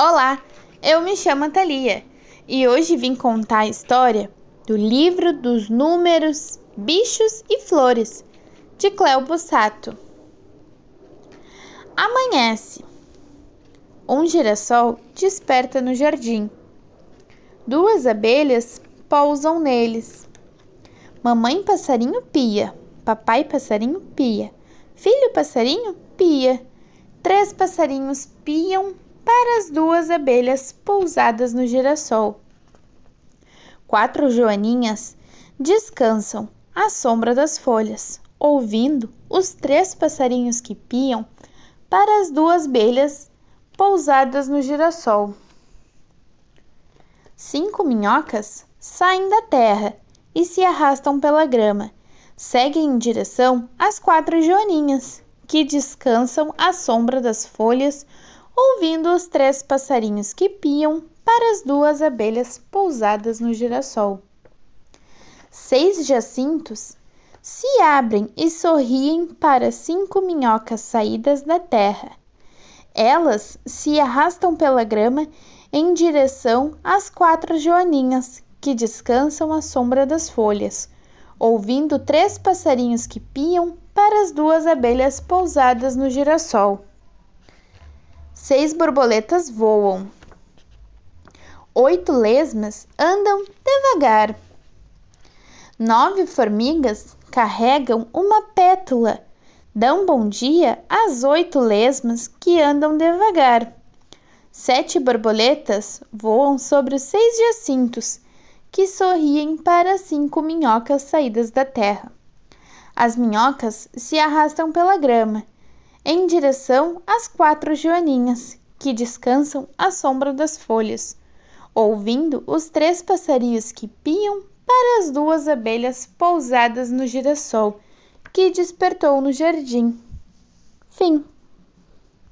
Olá, eu me chamo Thalia e hoje vim contar a história do livro dos números, bichos e flores, de Cleo Bussato. Amanhece. Um girassol desperta no jardim. Duas abelhas pousam neles. Mamãe passarinho pia, papai passarinho pia, filho passarinho pia. Três passarinhos piam para as duas abelhas pousadas no girassol. Quatro joaninhas descansam à sombra das folhas, ouvindo os três passarinhos que piam para as duas abelhas pousadas no girassol. Cinco minhocas saem da terra e se arrastam pela grama, seguem em direção às quatro joaninhas, que descansam à sombra das folhas ouvindo os três passarinhos que piam para as duas abelhas pousadas no girassol. Seis jacintos se abrem e sorriem para cinco minhocas saídas da terra. Elas se arrastam pela grama em direção às quatro joaninhas que descansam à sombra das folhas, ouvindo três passarinhos que piam para as duas abelhas pousadas no girassol. Seis borboletas voam. Oito lesmas andam devagar. Nove formigas carregam uma pétula. Dão bom dia às oito lesmas que andam devagar. Sete borboletas voam sobre os seis jacintos, que sorriem para cinco minhocas saídas da terra. As minhocas se arrastam pela grama em direção às quatro joaninhas, que descansam à sombra das folhas, ouvindo os três passarinhos que piam para as duas abelhas pousadas no girassol que despertou no jardim. Fim.